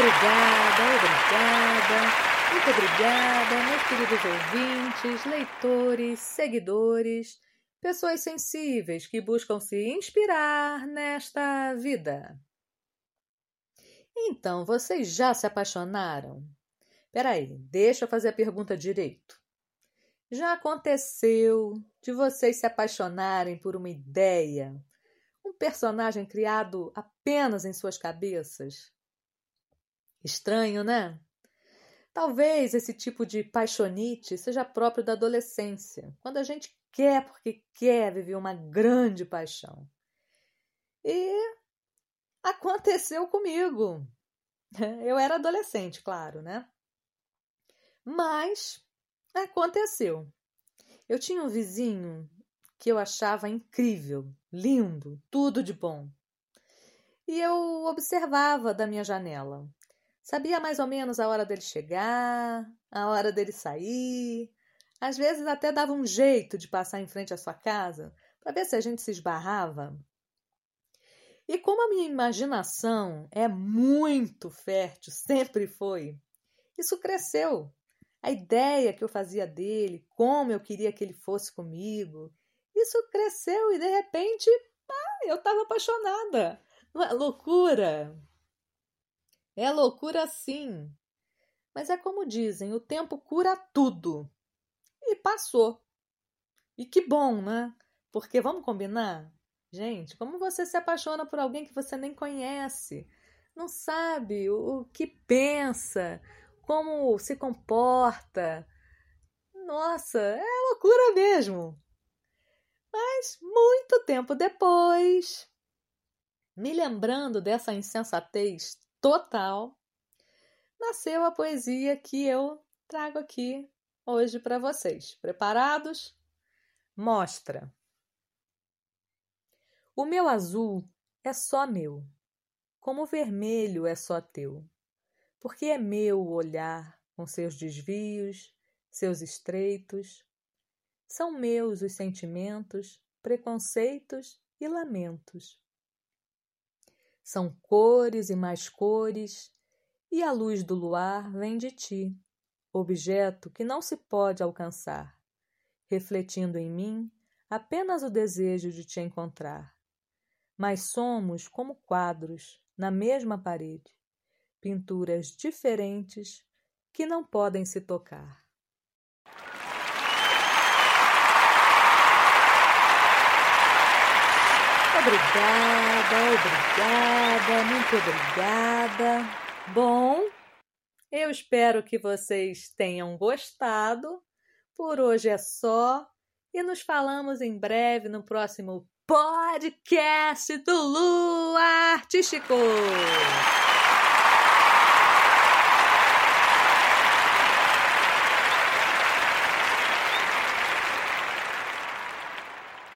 obrigada, obrigada. Muito obrigada, meus queridos ouvintes, leitores, seguidores, pessoas sensíveis que buscam se inspirar nesta vida. Então, vocês já se apaixonaram? Peraí, deixa eu fazer a pergunta direito. Já aconteceu de vocês se apaixonarem por uma ideia, um personagem criado apenas em suas cabeças? Estranho, né? Talvez esse tipo de paixonite seja próprio da adolescência, quando a gente quer porque quer viver uma grande paixão. E aconteceu comigo. Eu era adolescente, claro, né? Mas aconteceu. Eu tinha um vizinho que eu achava incrível, lindo, tudo de bom. E eu observava da minha janela. Sabia mais ou menos a hora dele chegar, a hora dele sair. Às vezes até dava um jeito de passar em frente à sua casa para ver se a gente se esbarrava. E como a minha imaginação é muito fértil, sempre foi, isso cresceu. A ideia que eu fazia dele, como eu queria que ele fosse comigo, isso cresceu e de repente ah, eu estava apaixonada. Uma loucura! É loucura sim. Mas é como dizem, o tempo cura tudo. E passou. E que bom, né? Porque vamos combinar? Gente, como você se apaixona por alguém que você nem conhece, não sabe o, que pensa, como se comporta. Nossa, é loucura mesmo. Mas muito tempo depois, me lembrando dessa insensatez total, nasceu a poesia que eu trago aqui hoje para vocês. Preparados? Mostra. O meu azul é só meu, como o vermelho é só teu, porque é meu o olhar com seus desvios, seus estreitos. São meus os sentimentos, preconceitos e lamentos. São cores e mais cores, e a luz do luar vem de ti, objeto que não se pode alcançar, refletindo em mim apenas o desejo de te encontrar. Mas somos como quadros na mesma parede, pinturas diferentes que não podem se tocar. Obrigada, obrigada, muito obrigada. Bom, eu espero que vocês tenham gostado. Por hoje é só e nos falamos em breve no próximo podcast do Lu Artístico.